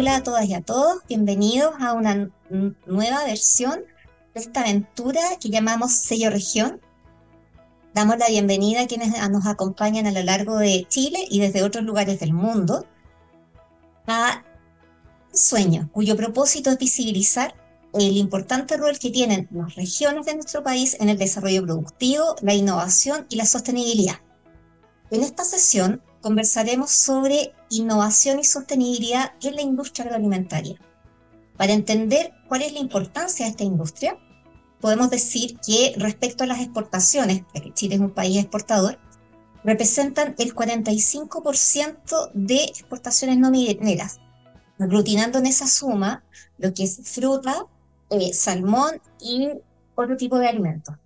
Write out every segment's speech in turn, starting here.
Hola a todas y a todos, bienvenidos a una nueva versión de esta aventura que llamamos Sello Región. Damos la bienvenida a quienes nos acompañan a lo largo de Chile y desde otros lugares del mundo a un sueño cuyo propósito es visibilizar el importante rol que tienen las regiones de nuestro país en el desarrollo productivo, la innovación y la sostenibilidad. En esta sesión conversaremos sobre innovación y sostenibilidad en la industria agroalimentaria. Para entender cuál es la importancia de esta industria, podemos decir que respecto a las exportaciones, que Chile es un país exportador, representan el 45% de exportaciones no mineras, aglutinando en esa suma lo que es fruta, eh, salmón y otro tipo de alimentos.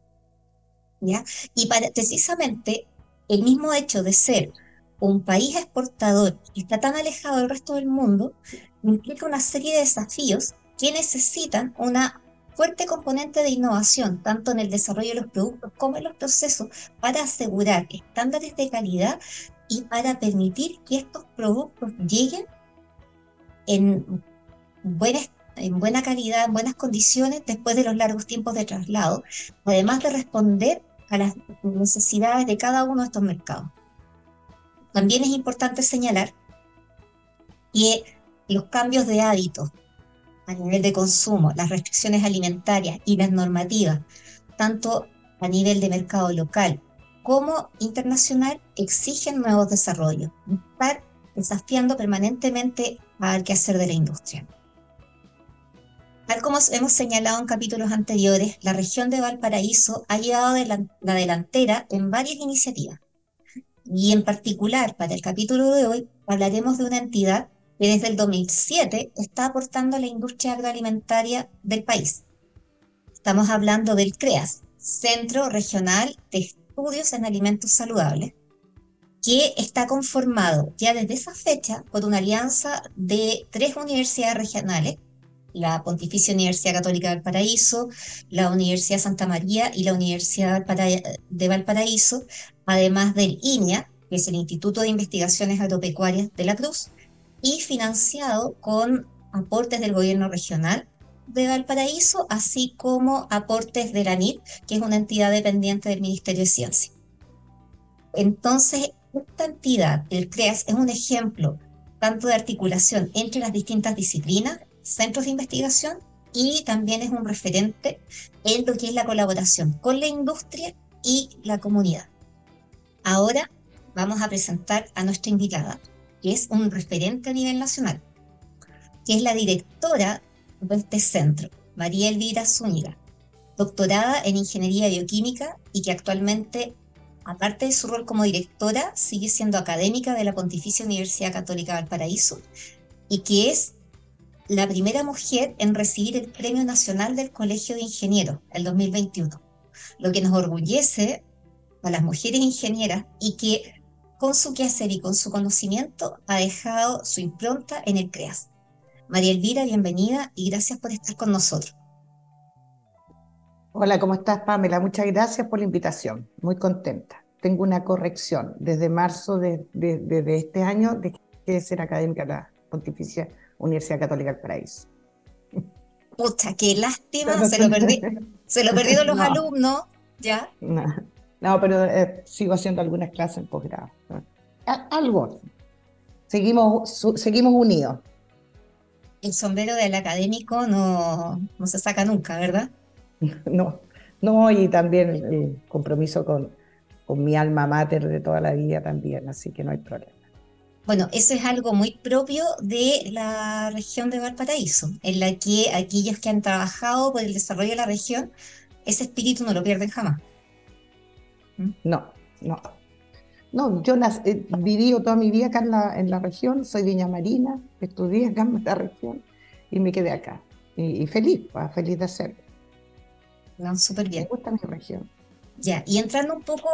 ¿ya? Y precisamente el mismo hecho de ser un país exportador que está tan alejado del resto del mundo implica una serie de desafíos que necesitan una fuerte componente de innovación, tanto en el desarrollo de los productos como en los procesos, para asegurar estándares de calidad y para permitir que estos productos lleguen en buena, en buena calidad, en buenas condiciones, después de los largos tiempos de traslado, además de responder a las necesidades de cada uno de estos mercados. También es importante señalar que los cambios de hábitos a nivel de consumo, las restricciones alimentarias y las normativas, tanto a nivel de mercado local como internacional, exigen nuevos desarrollos, estar desafiando permanentemente al quehacer de la industria. Tal como hemos señalado en capítulos anteriores, la región de Valparaíso ha llevado la delantera en varias iniciativas, y en particular, para el capítulo de hoy, hablaremos de una entidad que desde el 2007 está aportando a la industria agroalimentaria del país. Estamos hablando del CREAS, Centro Regional de Estudios en Alimentos Saludables, que está conformado ya desde esa fecha por una alianza de tres universidades regionales, la Pontificia Universidad Católica del Paraíso, la Universidad Santa María y la Universidad de Valparaíso, además del INIA, que es el Instituto de Investigaciones Agropecuarias de la Cruz, y financiado con aportes del gobierno regional de Valparaíso, así como aportes de la que es una entidad dependiente del Ministerio de Ciencia. Entonces, esta entidad, el CREAS, es un ejemplo tanto de articulación entre las distintas disciplinas, centros de investigación, y también es un referente en lo que es la colaboración con la industria y la comunidad. Ahora vamos a presentar a nuestra invitada, que es un referente a nivel nacional, que es la directora de este centro, María Elvira Zúñiga, doctorada en Ingeniería Bioquímica y que actualmente, aparte de su rol como directora, sigue siendo académica de la Pontificia Universidad Católica Valparaíso y que es la primera mujer en recibir el Premio Nacional del Colegio de Ingenieros, el 2021, lo que nos orgullece a las mujeres ingenieras y que con su quehacer y con su conocimiento ha dejado su impronta en el CREAS. María Elvira, bienvenida y gracias por estar con nosotros. Hola, ¿cómo estás, Pamela? Muchas gracias por la invitación. Muy contenta. Tengo una corrección. Desde marzo de, este año dejé de ser académica de la Pontificia Universidad Católica del Paraíso. Pucha, qué lástima. Se lo, perdí, se lo perdieron los alumnos, ¿ya? No. No, pero eh, sigo haciendo algunas clases en posgrado. Algo. Seguimos, seguimos unidos. El sombrero del académico no, no se saca nunca, ¿verdad? No, no, y también el compromiso con, con mi alma mater de toda la vida también, así que no hay problema. Bueno, eso es algo muy propio de la región de Valparaíso, en la que aquellos que han trabajado por el desarrollo de la región, ese espíritu no lo pierden jamás. No, no. No, yo he vivido toda mi vida acá en la, región, soy Viña Marina, estudié acá en la región y me quedé acá. Y, feliz, pues, feliz de hacerlo. No, súper bien. Me gusta mi región. Ya, y entrando un poco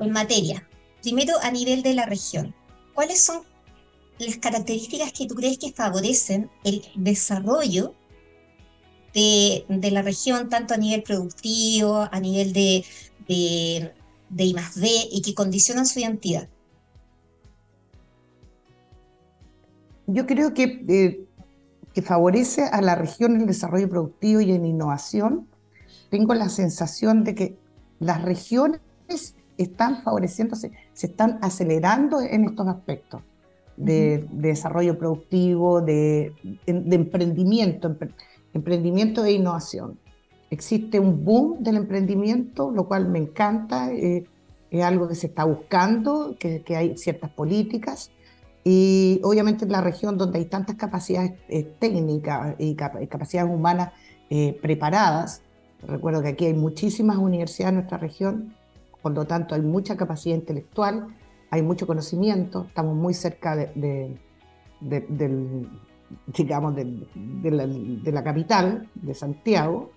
en materia, primero a nivel de la región, ¿cuáles son las características que tú crees que favorecen el desarrollo de, de la región, tanto a nivel productivo, a nivel de de, de I más D y que condicionan su identidad. yo creo que, eh, que favorece a la región en el desarrollo productivo y en innovación. Tengo la sensación de que las regiones están favoreciéndose, se están acelerando en estos aspectos de, desarrollo productivo, de, emprendimiento, emprendimiento e innovación. Existe un boom del emprendimiento, lo cual me encanta, eh, es algo que se está buscando, que, hay ciertas políticas. Y obviamente en la región donde hay tantas capacidades eh, técnicas y, capacidades humanas eh, preparadas, recuerdo que aquí hay muchísimas universidades en nuestra región, por lo tanto hay mucha capacidad intelectual, hay mucho conocimiento, estamos muy cerca de, del, digamos, de, la, capital, de Santiago,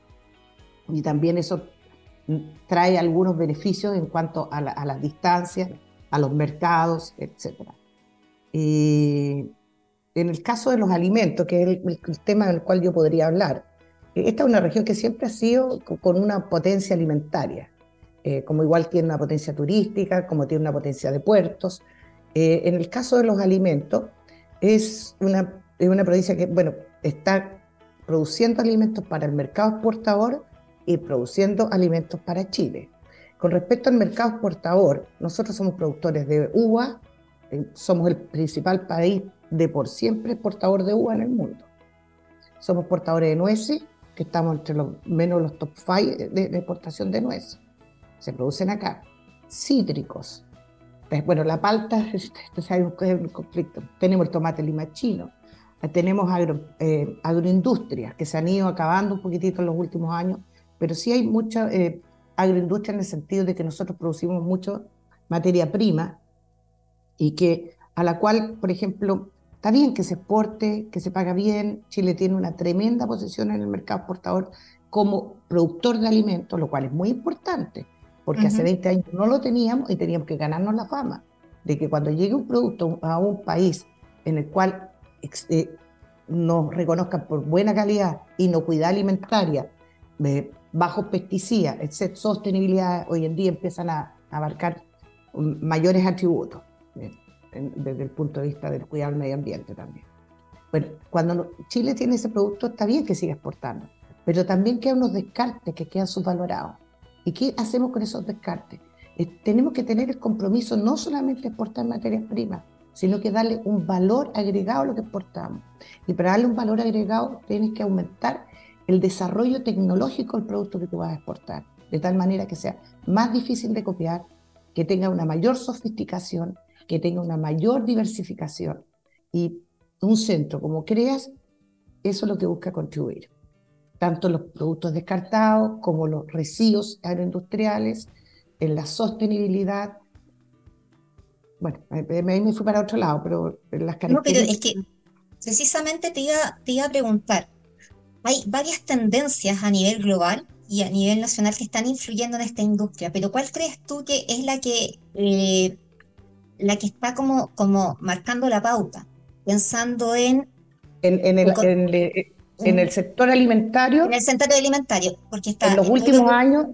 y también eso trae algunos beneficios en cuanto a, las distancias, a los mercados, etc. Y en el caso de los alimentos, que es el, el, tema del cual yo podría hablar, esta es una región que siempre ha sido con una potencia alimentaria. Eh, como igual tiene una potencia turística, como tiene una potencia de puertos. Eh, en el caso de los alimentos, es una, es una provincia que, bueno, está produciendo alimentos para el mercado exportador y produciendo alimentos para Chile. Con respecto al mercado exportador, nosotros somos productores de uva, eh, somos el principal país de por siempre exportador de uva en el mundo. Somos portadores de nueces, que estamos entre los menos los top 5 de exportación de nueces se producen acá. Cítricos. Pues, bueno, la palta es un conflicto. Tenemos el tomate lima chino. Tenemos agro, eh, agroindustrias que se han ido acabando un poquitito en los últimos años, pero sí hay mucha eh, agroindustria en el sentido de que nosotros producimos mucho materia prima y que a la cual, por ejemplo, está bien que se exporte, que se paga bien. Chile tiene una tremenda posición en el mercado exportador como productor de alimentos, lo cual es muy importante porque hace 20 años no lo teníamos y teníamos que ganarnos la fama de que cuando llegue un producto a un país en el cual eh, nos reconozcan por buena calidad, inocuidad alimentaria, eh, bajos pesticidas, etc., sostenibilidad, hoy en día empiezan a, abarcar mayores atributos eh, desde el punto de vista del cuidado del medio ambiente también. Bueno, cuando Chile tiene ese producto, está bien que siga exportando, pero también quedan unos descartes que quedan subvalorados. ¿Y qué hacemos con esos descartes? Eh, tenemos que tener el compromiso no solamente de exportar materias primas, sino que darle un valor agregado a lo que exportamos. Y para darle un valor agregado tienes que aumentar el desarrollo tecnológico del producto que tú vas a exportar, de tal manera que sea más difícil de copiar, que tenga una mayor sofisticación, que tenga una mayor diversificación. Y un centro como CREAS, eso es lo que busca contribuir tanto los productos descartados como los residuos agroindustriales, en la sostenibilidad. Bueno, ahí me fui para otro lado, pero las características... No, pero es que precisamente te iba, te iba a preguntar, hay varias tendencias a nivel global y a nivel nacional que están influyendo en esta industria, pero ¿cuál crees tú que es la que, eh, la que está como, como marcando la pauta? Pensando en... En, en, el, en el sector alimentario. En el sector alimentario, porque está. En los últimos años,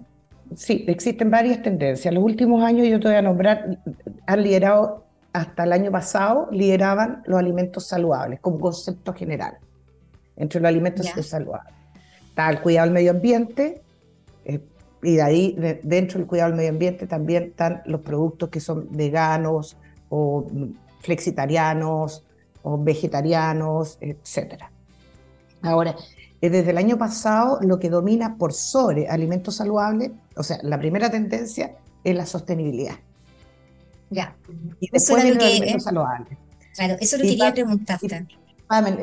sí, existen varias tendencias. En los últimos años, yo te voy a nombrar, han liderado, hasta el año pasado, lideraban los alimentos saludables como concepto general. Entre los alimentos saludables. Está el cuidado del medio ambiente, eh, y de ahí, dentro del cuidado del medio ambiente, también están los productos que son veganos o flexitarianos o vegetarianos, etcétera. Ahora, eh, desde el año pasado lo que domina por sobre alimentos saludables, o sea, la primera tendencia es la sostenibilidad. Ya. Y después de los alimentos saludables. Claro, eso lo quería preguntarte.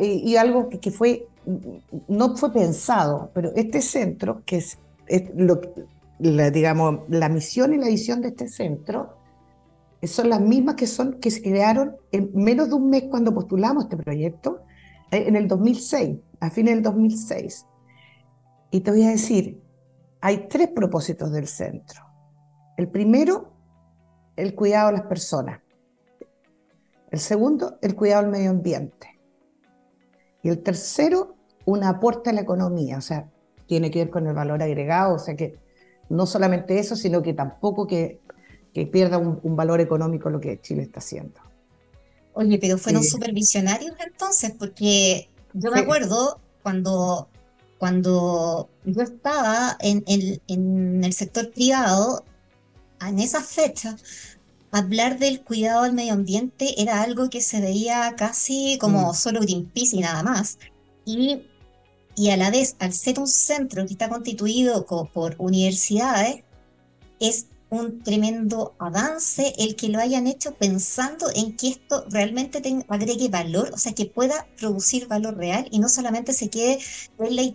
Y, algo que, fue, no fue pensado, pero este centro, que es, la, digamos, la misión y la visión de este centro, son las mismas que, son, que se crearon en menos de un mes cuando postulamos este proyecto, eh, en el 2006 a fines del 2006. Y te voy a decir, hay tres propósitos del centro. El primero, el cuidado de las personas. El segundo, el cuidado del medio ambiente. Y el tercero, un aporte a la economía, o sea, tiene que ver con el valor agregado, o sea que no solamente eso, sino que tampoco que, que pierda un, un valor económico lo que Chile está haciendo. Oye, pero fueron supervisionarios entonces, porque yo me acuerdo cuando, cuando yo estaba en, en el sector privado, en esa fecha, hablar del cuidado del medio ambiente era algo que se veía casi como mm. solo Greenpeace y nada más. Y, y a la vez, al ser un centro que está constituido por universidades, es un tremendo avance el que lo hayan hecho pensando en que esto realmente agregue valor, o sea, que pueda producir valor real y no solamente se quede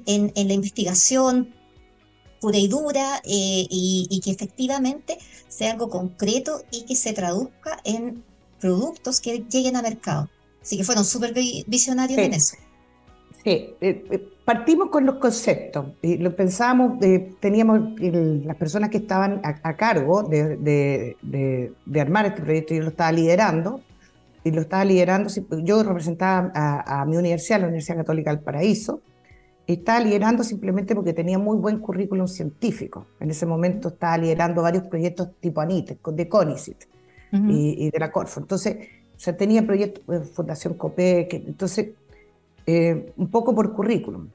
en en la investigación pura y dura eh, y, que efectivamente sea algo concreto y que se traduzca en productos que lleguen a mercado. Así que fueron súper visionarios en eso. Sí, eh, eh, partimos con los conceptos y lo pensamos, teníamos las personas que estaban a, cargo de, armar este proyecto, yo lo estaba liderando, y lo estaba liderando, yo representaba a, a mi universidad, la Universidad Católica del Paraíso, estaba liderando simplemente porque tenía muy buen currículum científico. En ese momento estaba liderando varios proyectos tipo ANIT, de CONICIT y, de la Corfo. Entonces, se tenía proyectos de Fundación COPEC, entonces, eh, un poco por currículum.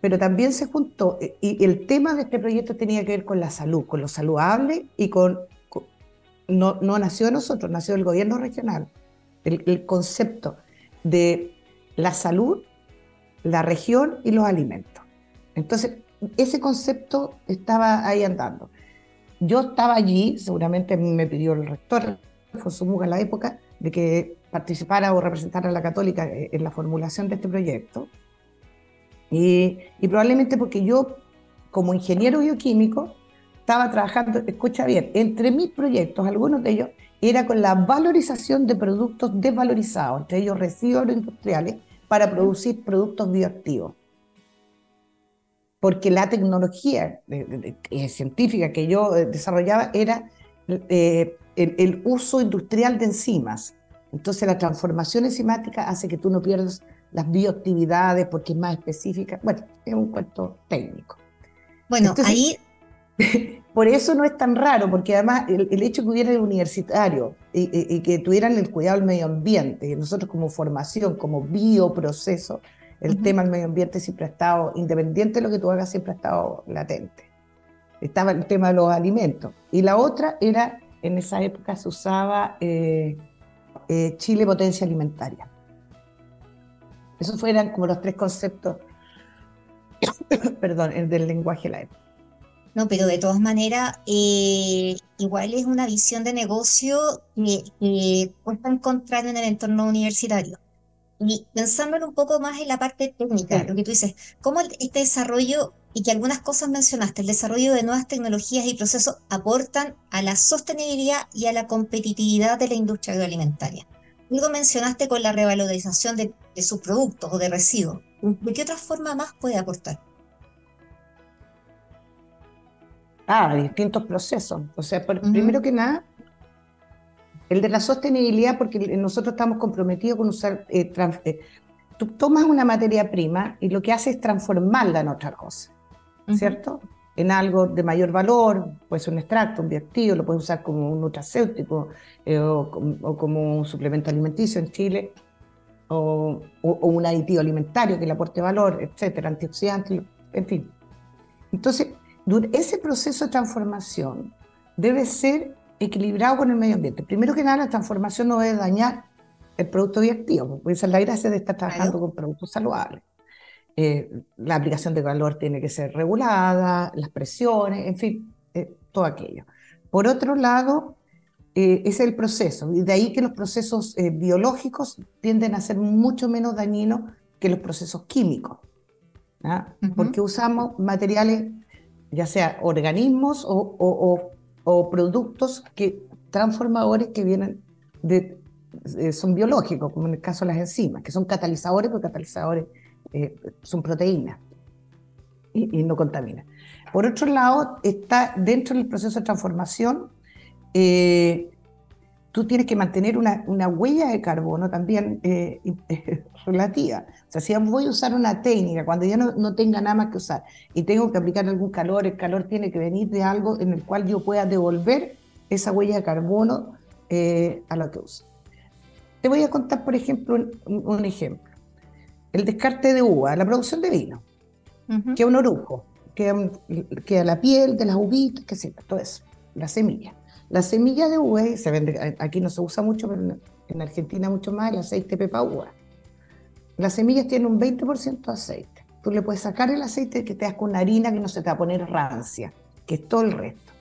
Pero también se juntó, eh, y el tema de este proyecto tenía que ver con la salud, con lo saludable y con, no, no nació de nosotros, nació del gobierno regional. el concepto de la salud la región y los alimentos. Entonces, ese concepto estaba ahí andando. Yo estaba allí, seguramente me pidió el rector, Alfonso Muga en la época, de que participara o representara a la católica en la formulación de este proyecto. Y, y probablemente porque yo, como ingeniero bioquímico, estaba trabajando, escucha bien, entre mis proyectos, algunos de ellos, era con la valorización de productos desvalorizados, entre ellos residuos industriales, para producir productos bioactivos. Porque la tecnología eh, científica que yo eh, desarrollaba era eh, el, uso industrial de enzimas. Entonces la transformación enzimática hace que tú no pierdas las bioactividades porque es más específica. Bueno, es un cuento técnico. Bueno, ahí Por eso no es tan raro, porque además el, hecho que hubiera el universitario y, que tuvieran el cuidado del medio ambiente, nosotros como formación, como bioproceso, el tema del medio ambiente siempre ha estado, independiente de lo que tú hagas, siempre ha estado latente. Estaba el tema de los alimentos. Y la otra era, en esa época se usaba eh, eh, Chile potencia alimentaria. Esos fueran como los tres conceptos, perdón, del lenguaje de la época. No, pero de todas maneras, eh, igual es una visión de negocio que, cuesta encontrar en el entorno universitario. Y pensándolo un poco más en la parte técnica, lo que tú dices, cómo este desarrollo, y que algunas cosas mencionaste, el desarrollo de nuevas tecnologías y procesos aportan a la sostenibilidad y a la competitividad de la industria agroalimentaria. Luego mencionaste con la revalorización de, de sus productos o de residuos. ¿De qué otra forma más puede aportar? Ah, distintos procesos. O sea, primero que nada, el de la sostenibilidad, porque nosotros estamos comprometidos con usar. Eh, eh, tú tomas una materia prima y lo que hace es transformarla en otra cosa, ¿cierto? En algo de mayor valor, puede ser un extracto, un bioactivo, lo puedes usar como un nutracéutico eh, o, como un suplemento alimenticio en Chile, o, o, un aditivo alimentario que le aporte valor, etcétera, antioxidantes, en fin. Entonces, ese proceso de transformación debe ser equilibrado con el medio ambiente. Primero que nada, la transformación no debe dañar el producto bioactivo, porque esa es la gracia de estar trabajando con productos saludables. Eh, la aplicación de calor tiene que ser regulada, las presiones, en fin, eh, todo aquello. Por otro lado, eh, es el proceso, y de ahí que los procesos biológicos tienden a ser mucho menos dañinos que los procesos químicos, ¿ah? porque usamos materiales ya sea organismos o, productos que, transformadores que vienen de, eh, son biológicos, como en el caso de las enzimas, que son catalizadores, porque catalizadores eh, son proteínas y, no contaminan. Por otro lado, está dentro del proceso de transformación eh, tú tienes que mantener una, una huella de carbono también eh, relativa. O sea, si voy a usar una técnica, cuando ya no, no, tenga nada más que usar y tengo que aplicar algún calor, el calor tiene que venir de algo en el cual yo pueda devolver esa huella de carbono eh, a lo que uso. Te voy a contar, por ejemplo, un, ejemplo. El descarte de uva, la producción de vino, que es un orujo, que, que la piel de las uvitas, que sé, todo eso, la semilla. La semilla de uva se vende, aquí no se usa mucho, pero en Argentina mucho más, el aceite pepa uva. Las semillas tienen un 20% de aceite. Tú le puedes sacar el aceite que te das con una harina que no se te va a poner rancia, que es todo el resto.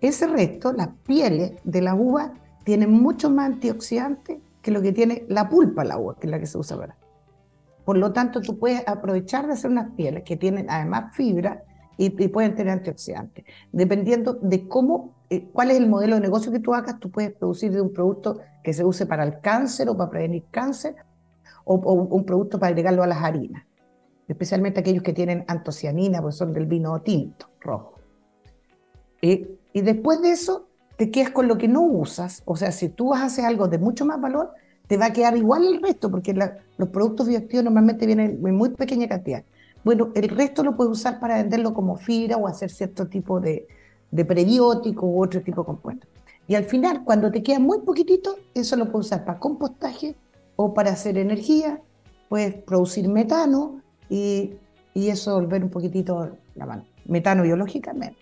Ese resto, las pieles de la uva tienen mucho más antioxidantes que lo que tiene la pulpa la uva, que es la que se usa para. Por lo tanto, tú puedes aprovechar de hacer unas pieles que tienen además fibra y, pueden tener antioxidantes. Dependiendo de cómo, cuál es el modelo de negocio que tú hagas, tú puedes producir de un producto que se use para el cáncer o para prevenir cáncer, o, un producto para agregarlo a las harinas, especialmente aquellos que tienen antocianina, pues son del vino tinto, rojo. Eh, y después de eso, te quedas con lo que no usas, o sea, si tú haces algo de mucho más valor, te va a quedar igual el resto, porque los productos bioactivos normalmente vienen en muy pequeña cantidad. Bueno, el resto lo puedes usar para venderlo como fibra o hacer cierto tipo de, de prebiótico u otro tipo de compuesto. Y al final, cuando te queda muy poquitito, eso lo puedes usar para compostaje o para hacer energía, puedes producir metano y, y eso volver un poquitito la mano. Metano biológicamente.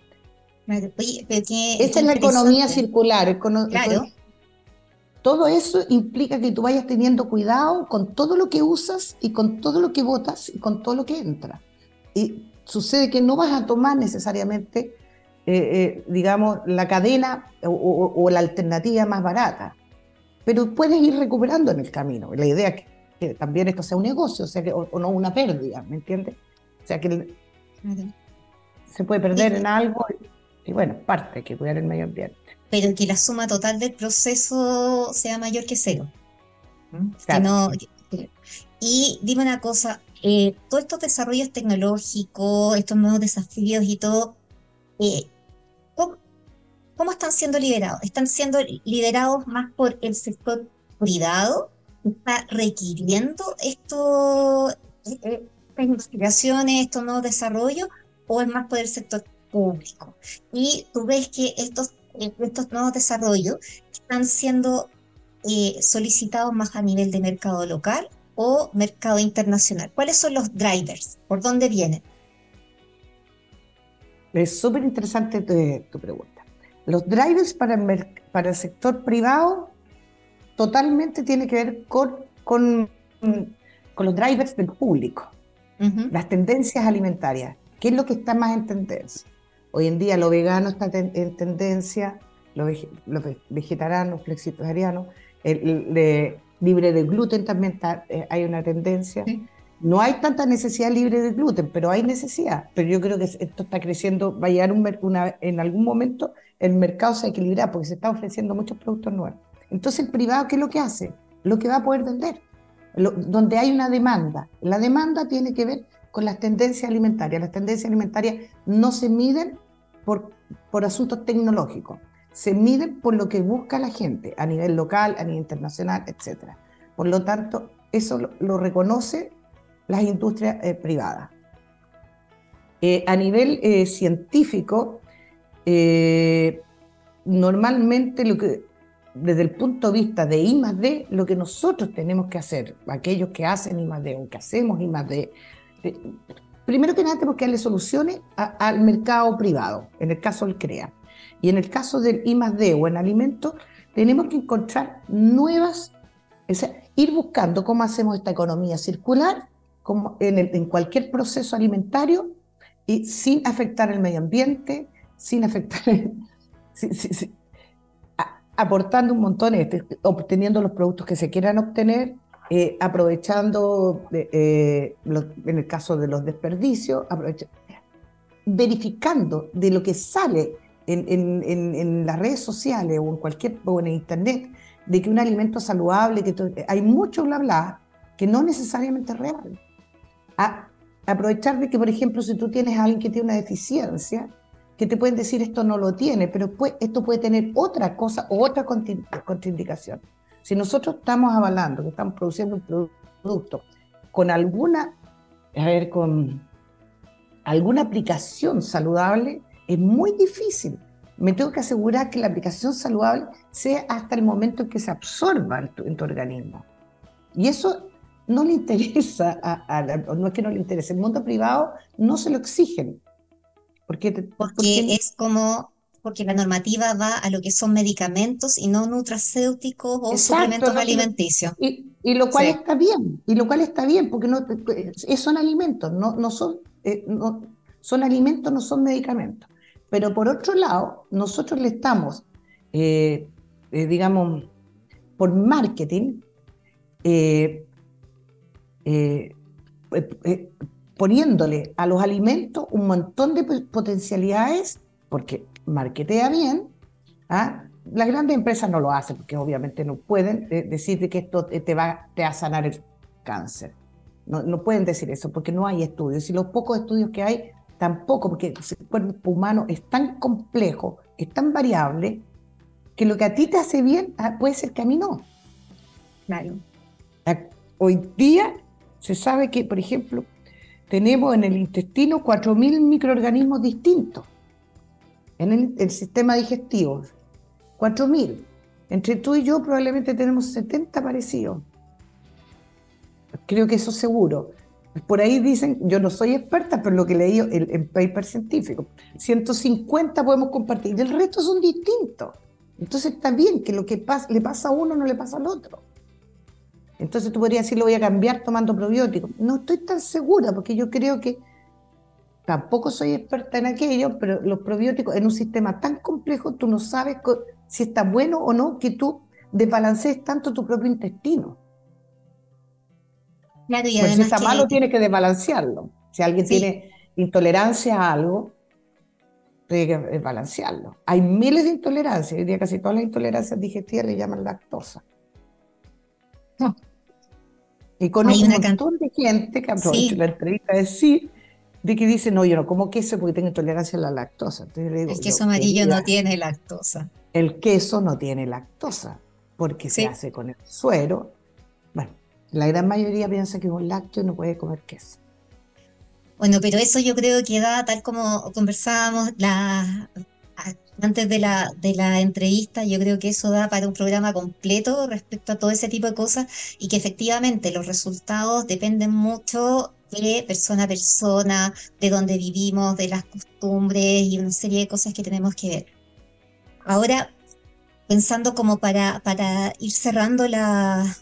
Esa es la economía circular. claro. Todo eso implica que tú vayas teniendo cuidado con todo lo que usas y con todo lo que botas y con todo lo que entra. Y sucede que no vas a tomar necesariamente, eh, eh, digamos, la cadena o, la alternativa más barata, pero puedes ir recuperando en el camino. La idea es que, también esto sea un negocio, o, sea que, o, no una pérdida, ¿me entiendes? O sea que se puede perder en algo y bueno, parte, que cuidar el medio ambiente pero que la suma total del proceso sea mayor que cero. ¿Mm? y dime una cosa, eh, todos estos desarrollos tecnológicos, estos nuevos desafíos y todo, eh, ¿cómo, están siendo liderados? ¿Están siendo liderados más por el sector privado? ¿Está requiriendo esto, eh, estas investigaciones, estos nuevos desarrollos? ¿O es más por el sector público? Y tú ves que estos estos nuevos desarrollos están siendo eh, solicitados más a nivel de mercado local o mercado internacional. ¿Cuáles son los drivers? ¿Por dónde vienen? Es súper interesante tu, pregunta. Los drivers para el, para el sector privado totalmente tiene que ver con, con, con los drivers del público, las tendencias alimentarias. ¿Qué es lo que está más en tendencia? Hoy en día lo vegano está en tendencia, lo, vegetariano, flexitariano, el, libre de gluten también eh, hay una tendencia. No hay tanta necesidad libre de gluten, pero hay necesidad. Pero yo creo que esto está creciendo, va a llegar un, una, en algún momento el mercado se equilibra porque se está ofreciendo muchos productos nuevos. Entonces el privado, ¿qué es lo que hace? Lo que va a poder vender, donde hay una demanda. La demanda tiene que ver con las tendencias alimentarias. Las tendencias alimentarias no se miden por, por asuntos tecnológicos, se miden por lo que busca la gente a nivel local, a nivel internacional, etc. Por lo tanto, eso lo, reconoce las industrias eh, privadas. Eh, a nivel eh, científico, normalmente lo que, desde el punto de vista de I más D, lo que nosotros tenemos que hacer, aquellos que hacen I más D o que hacemos I más D, Primero que nada tenemos que darle soluciones al mercado privado, en el caso del CREA. Y en el caso del I D o en alimentos, tenemos que encontrar nuevas, es ir buscando cómo hacemos esta economía circular como en, cualquier proceso alimentario y sin afectar el medio ambiente, sin afectar, aportando un montón, este, obteniendo los productos que se quieran obtener eh, aprovechando, eh, en el caso de los desperdicios, verificando de lo que sale en, las redes sociales o en cualquier o en internet, de que un alimento saludable, que hay mucho bla bla que no necesariamente es real. aprovechar de que, por ejemplo, si tú tienes a alguien que tiene una deficiencia, que te pueden decir esto no lo tiene, pero esto puede tener otra cosa o otra contraindicación. Si nosotros estamos avalando que estamos produciendo un producto con alguna, a ver, con alguna aplicación saludable, es muy difícil me tengo que asegurar que la aplicación saludable sea hasta el momento en que se absorba en tu, organismo. Y eso no le interesa, a, no es que no le interese, el mundo privado no se lo exigen. Porque, porque, es como, porque la normativa va a lo que son medicamentos y no nutracéuticos o suplementos alimenticios. Y, lo cual está bien, y lo cual está bien, porque no, son alimentos, no, no son, eh, no, son alimentos, no son medicamentos. Pero por otro lado, nosotros le estamos, eh, eh, digamos, por marketing, poniéndole a los alimentos un montón de potencialidades, porque marketea bien, ¿ah? las grandes empresas no lo hacen, porque obviamente no pueden eh, decir que esto te va, te a sanar el cáncer. No, no pueden decir eso, porque no hay estudios. Y los pocos estudios que hay, tampoco, porque el cuerpo humano es tan complejo, es tan variable, que lo que a ti te hace bien ah, puede ser que a mí no. Claro. Hoy día se sabe que, por ejemplo, tenemos en el intestino 4.000 microorganismos distintos en el, sistema digestivo. 4.000. Entre tú y yo probablemente tenemos 70 parecidos. Creo que eso seguro. Por ahí dicen, yo no soy experta, pero lo que leí en, en paper científico, 150 podemos compartir, y el resto son distintos. Entonces está bien que lo que le pasa a uno no le pasa al otro. Entonces tú podrías decir, lo voy a cambiar tomando probióticos. No estoy tan segura, porque yo creo que tampoco soy experta en aquello, pero los probióticos en un sistema tan complejo, tú no sabes si está bueno o no que tú desbalancees tanto tu propio intestino. Claro, y pues si está malo, tienes que desbalancearlo. Si alguien tiene intolerancia a algo, tiene que desbalancearlo. Hay miles de intolerancias, hoy día casi todas las intolerancias digestivas le llaman lactosa. Y con un montón de gente que aprovecho la entrevista a decir de que dicen, no, yo no como queso porque tengo intolerancia a la lactosa. el queso amarillo no tiene lactosa. El queso no tiene lactosa porque se hace con el suero. Bueno, la gran mayoría piensa que un lácteo no puede comer queso. Bueno, pero eso yo creo que da, tal como conversábamos la, antes de la, de la entrevista, yo creo que eso da para un programa completo respecto a todo ese tipo de cosas y que efectivamente los resultados dependen mucho de persona a persona, de donde vivimos, de las costumbres y una serie de cosas que tenemos que ver. Ahora, pensando como para, para ir cerrando la,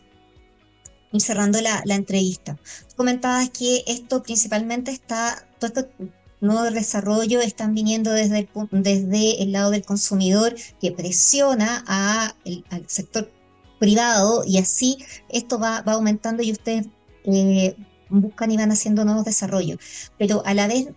ir cerrando la, la entrevista. Tú comentabas que esto principalmente está, todo este nuevo desarrollo están viniendo desde el, desde el lado del consumidor que presiona a al sector privado y así esto va, va aumentando y ustedes eh, buscan y van haciendo nuevos desarrollos. Pero a la vez,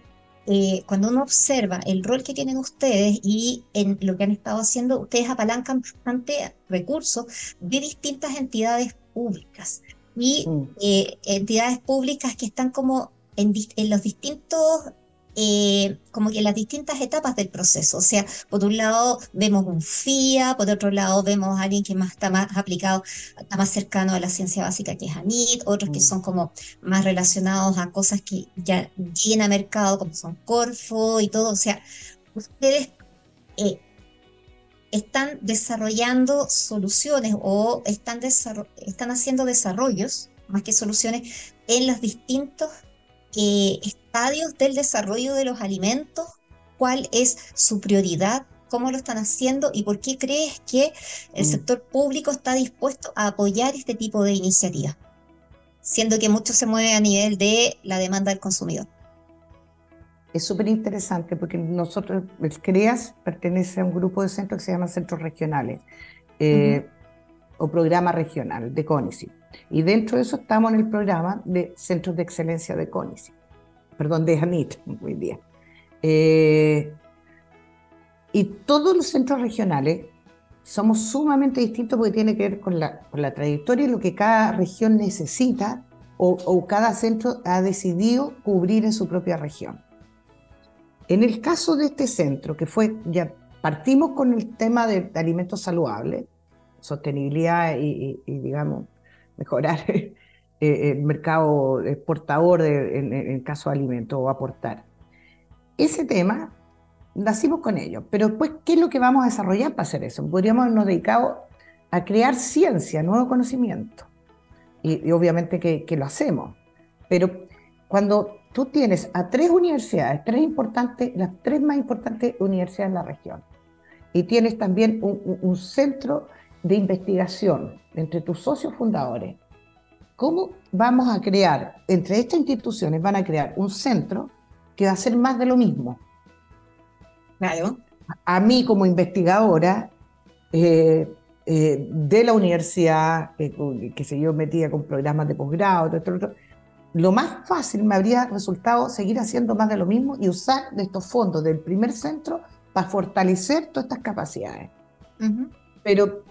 eh, cuando uno observa el rol que tienen ustedes y en lo que han estado haciendo, ustedes apalancan bastante recursos de distintas entidades públicas y mm. eh, entidades públicas que están como en, en los distintos eh, como que las distintas etapas del proceso. O sea, por un lado vemos un FIA, por otro lado vemos a alguien que más está más aplicado, está más cercano a la ciencia básica que es ANIT, otros que mm. son como más relacionados a cosas que ya llegan a mercado, como son Corfo y todo. O sea, ustedes eh, están desarrollando soluciones o están, están haciendo desarrollos, más que soluciones, en los distintos eh, estadios del desarrollo de los alimentos, cuál es su prioridad, cómo lo están haciendo y por qué crees que el mm. sector público está dispuesto a apoyar este tipo de iniciativas, siendo que mucho se mueve a nivel de la demanda del consumidor. Es súper interesante porque nosotros, el CREAS pertenece a un grupo de centros que se llama Centros Regionales eh, o Programa Regional de CONICI. Y dentro de eso estamos en el programa de Centros de Excelencia de CONICI, perdón, de ANIT hoy día. Eh, y todos los centros regionales somos sumamente distintos porque tiene que ver con la, con la trayectoria y lo que cada región necesita o, o, cada centro ha decidido cubrir en su propia región. En el caso de este centro, que fue, ya partimos con el tema de, alimentos saludables, sostenibilidad y digamos, mejorar eh, el mercado exportador en, el caso de alimentos o aportar. Ese tema nacimos con ello, pero después, ¿qué es lo que vamos a desarrollar para hacer eso? Podríamos habernos dedicado a crear ciencia, nuevo conocimiento. Y, obviamente que, lo hacemos. Pero cuando tú tienes a tres universidades, tres importantes, las tres más importantes universidades en la región, y tienes también un, centro de investigación entre tus socios fundadores, ¿cómo vamos a crear, entre estas instituciones van a crear un centro que va a ser más de lo mismo? Claro. A mí como investigadora, eh, eh, de la universidad, que se yo metía con programas de posgrado, lo más fácil me habría resultado seguir haciendo más de lo mismo y usar de estos fondos del primer centro para fortalecer todas estas capacidades. Pero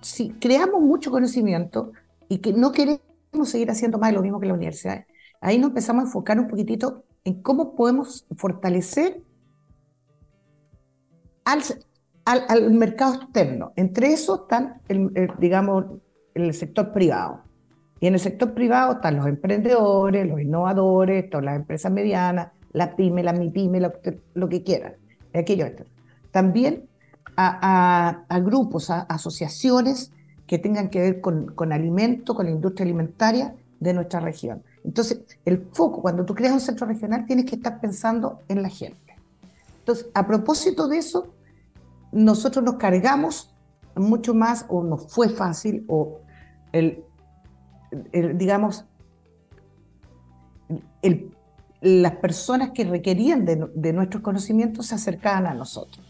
si creamos mucho conocimiento y que no queremos seguir haciendo más de lo mismo que la universidad, ahí nos empezamos a enfocar un poquitito en cómo podemos fortalecer al, al, mercado externo. Entre esos están, el, digamos, el sector privado. Y en el sector privado están los emprendedores, los innovadores, todas las empresas medianas, la pyme, la MIPYME, lo, lo que quieran. Aquello También a, a, grupos, a asociaciones que tengan que ver con, con alimento, con la industria alimentaria de nuestra región. Entonces, el foco, cuando tú creas un centro regional, tienes que estar pensando en la gente. Entonces, a propósito de eso, nosotros nos cargamos mucho más, o nos fue fácil, o el, digamos, el, las personas que requerían de, nuestros conocimientos se acercaban a nosotros.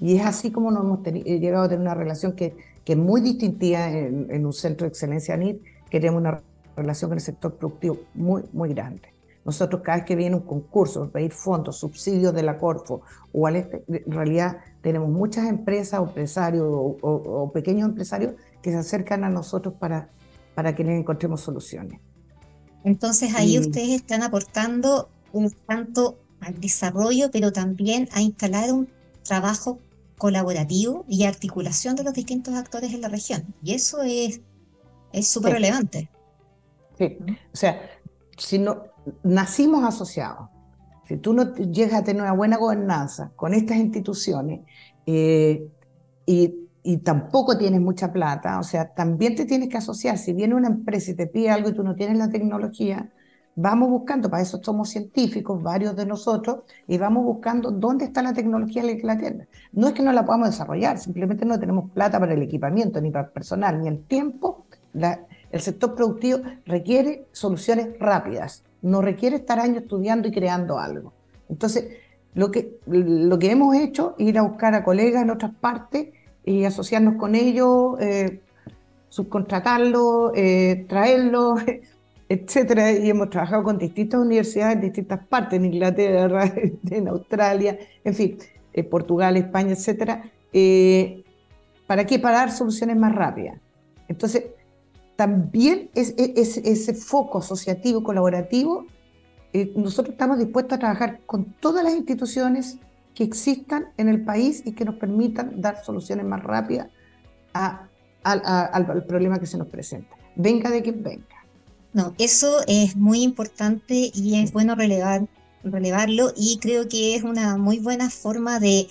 Y es así como nos hemos eh, llegado a tener una relación que, que es muy distintiva en, un centro de excelencia NIT, que tenemos una relación con el sector productivo muy, muy grande. Nosotros cada vez que viene un concurso, pedir fondos, subsidios de la Corfo, o este, en realidad tenemos muchas empresas, empresarios o, pequeños empresarios que se acercan a nosotros para, para que les encontremos soluciones. Entonces ahí ustedes están aportando un tanto al desarrollo, pero también a instalar un trabajo colaborativo y articulación de los distintos actores en la región. Y eso es súper relevante. Sí, o sea, si no, nacimos asociados. Si tú no llegas a tener una buena gobernanza con estas instituciones eh, y, tampoco tienes mucha plata, o sea, también te tienes que asociar. Si viene una empresa y te pide algo y tú no tienes la tecnología, vamos buscando, para eso somos científicos, varios de nosotros, y vamos buscando dónde está la tecnología que la tienda. No es que no la podamos desarrollar, simplemente no tenemos plata para el equipamiento, ni para el personal, ni el tiempo. el sector productivo requiere soluciones rápidas no requiere estar años estudiando y creando algo. Entonces, lo que, lo que hemos hecho es ir a buscar a colegas en otras partes y asociarnos con ellos, eh, subcontratarlos, eh, traerlos, etcétera. Y hemos trabajado con distintas universidades en distintas partes, en Inglaterra, en Australia, en fin, en eh, Portugal, España, etcétera. ¿Para qué? Para dar soluciones más rápidas. Entonces, también es, ese foco asociativo, colaborativo, eh, nosotros estamos dispuestos a trabajar con todas las instituciones que existan en el país y que nos permitan dar soluciones más rápidas al, problema que se nos presenta. Venga de quien venga. No, eso es muy importante y es bueno relevar, relevarlo y creo que es una muy buena forma de,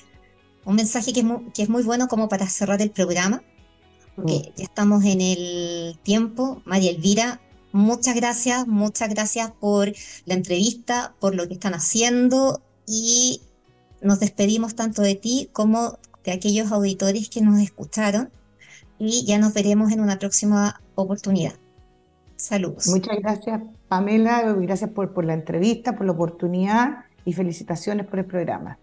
un mensaje que es que es muy bueno como para cerrar el programa porque ya estamos en el tiempo. María Elvira, muchas gracias, muchas gracias por la entrevista, por lo que están haciendo y nos despedimos tanto de ti como de aquellos auditores que nos escucharon y ya nos veremos en una próxima oportunidad. Saludos. Muchas gracias, Pamela, gracias por, por la entrevista, por la oportunidad y felicitaciones por el programa.